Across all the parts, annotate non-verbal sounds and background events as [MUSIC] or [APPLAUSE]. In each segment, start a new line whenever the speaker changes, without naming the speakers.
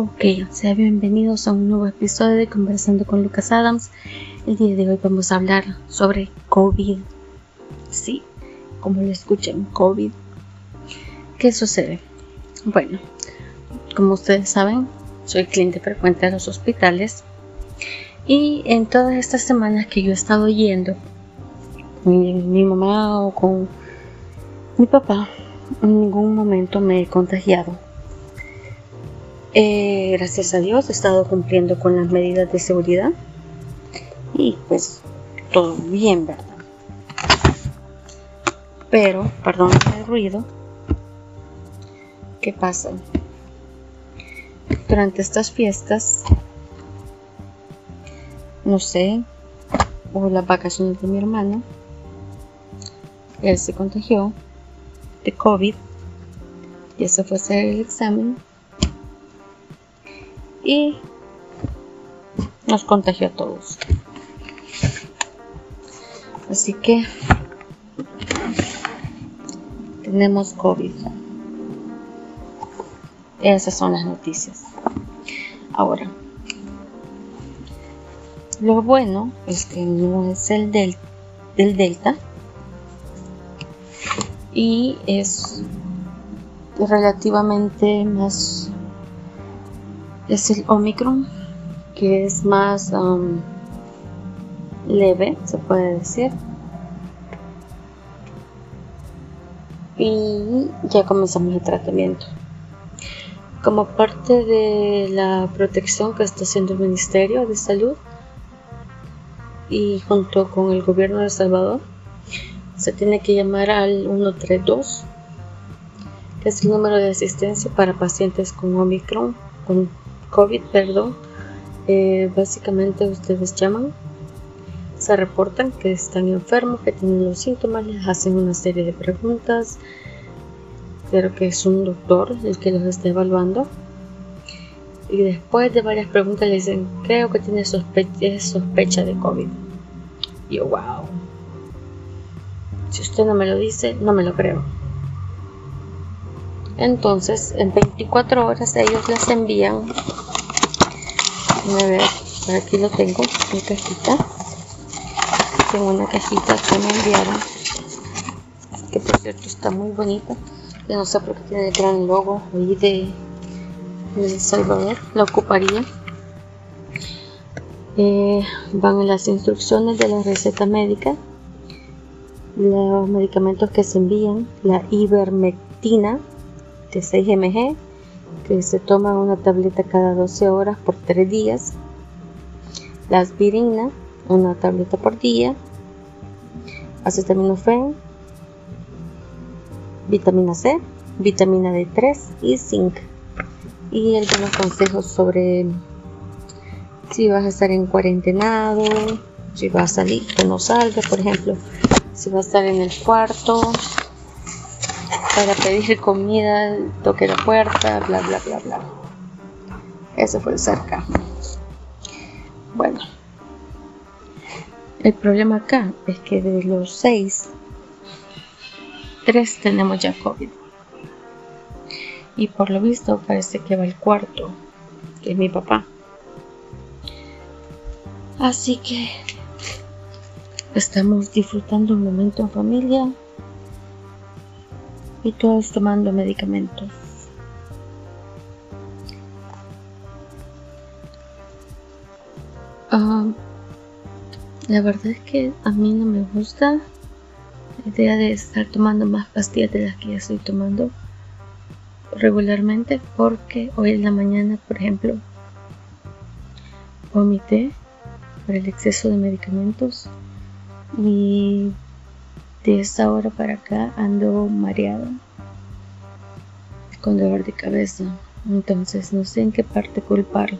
Ok, sean bienvenidos a un nuevo episodio de Conversando con Lucas Adams. El día de hoy vamos a hablar sobre COVID. Sí, como lo escuchan, COVID. ¿Qué sucede? Bueno, como ustedes saben, soy cliente frecuente de los hospitales y en todas estas semanas que yo he estado yendo, mi mamá o con mi papá, en ningún momento me he contagiado eh, gracias a Dios he estado cumpliendo con las medidas de seguridad. Y pues todo bien, ¿verdad? Pero, perdón el ruido, ¿qué pasa? Durante estas fiestas, no sé, hubo las vacaciones de mi hermano, él se contagió de COVID, y se fue hacer el examen y nos contagió a todos. Así que tenemos COVID. Esas son las noticias. Ahora, lo bueno es que no es el del, del Delta y es relativamente más es el Omicron, que es más um, leve, se puede decir. Y ya comenzamos el tratamiento. Como parte de la protección que está haciendo el Ministerio de Salud y junto con el gobierno de El Salvador, se tiene que llamar al 132, que es el número de asistencia para pacientes con Omicron, con COVID, perdón, eh, básicamente ustedes llaman, se reportan que están enfermos, que tienen los síntomas, les hacen una serie de preguntas, pero que es un doctor el que los está evaluando. Y después de varias preguntas le dicen, creo que tiene sospecha de COVID. Yo, wow. Si usted no me lo dice, no me lo creo. Entonces, en 24 horas ellos les envían, a ver, aquí lo tengo, mi cajita. Tengo una cajita que me enviaron, que por cierto está muy bonita. Ya no sé por qué tiene el gran logo ahí de, El Salvador, la ocuparía. Eh, van las instrucciones de la receta médica, los medicamentos que se envían, la ivermectina, de 6 mg que se toma una tableta cada 12 horas por 3 días. La aspirina, una tableta por día. Acetaminofén, vitamina C, vitamina D3 y zinc. Y algunos consejos sobre si vas a estar en cuarentenado, si vas a salir, que no salga, por ejemplo, si vas a estar en el cuarto, para pedir comida, toque la puerta, bla, bla, bla, bla. Eso fue cerca. Bueno, el problema acá es que de los seis, tres tenemos ya COVID. Y por lo visto parece que va el cuarto, que es mi papá. Así que estamos disfrutando un momento en familia y todos tomando medicamentos. Ah, la verdad es que a mí no me gusta la idea de estar tomando más pastillas de las que ya estoy tomando regularmente porque hoy en la mañana, por ejemplo, vomité por el exceso de medicamentos y de esta hora para acá ando mareada con dolor de cabeza. Entonces no sé en qué parte culpar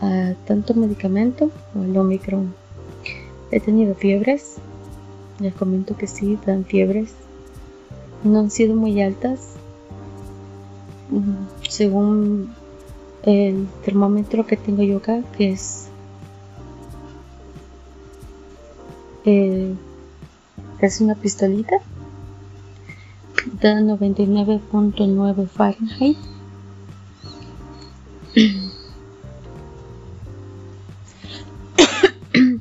a tanto medicamento o al Omicron. He tenido fiebres. Les comento que sí, dan fiebres. No han sido muy altas. Según el termómetro que tengo yo acá, que es el es una pistolita da 99.9 Fahrenheit [COUGHS]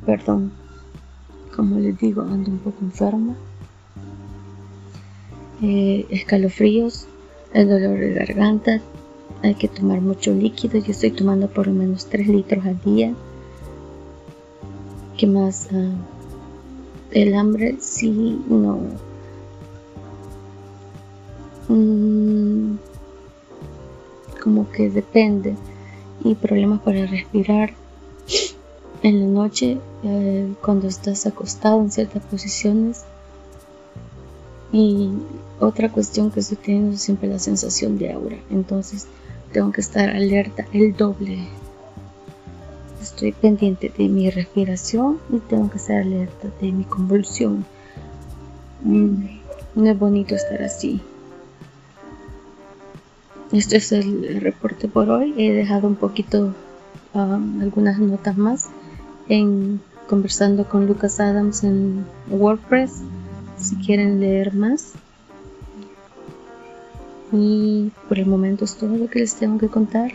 Perdón, como les digo, ando un poco enferma. Eh, escalofríos, el dolor de garganta, hay que tomar mucho líquido. Yo estoy tomando por lo menos 3 litros al día. ¿Qué más? Ah, el hambre, sí, no. Mm, como que depende. Y problemas para respirar. En la noche, eh, cuando estás acostado en ciertas posiciones. Y otra cuestión que estoy teniendo siempre la sensación de aura. Entonces, tengo que estar alerta el doble. Estoy pendiente de mi respiración y tengo que estar alerta de mi convulsión. Mm, no es bonito estar así. Este es el reporte por hoy. He dejado un poquito um, algunas notas más en conversando con Lucas Adams en WordPress si quieren leer más. Y por el momento es todo lo que les tengo que contar.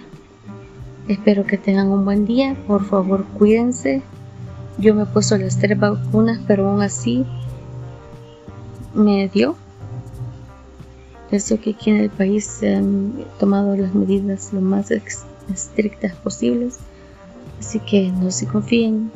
Espero que tengan un buen día. Por favor, cuídense. Yo me he puesto las tres vacunas, pero aún así me dio. Eso que aquí en el país se han tomado las medidas lo más estrictas posibles. Así que no se confíen,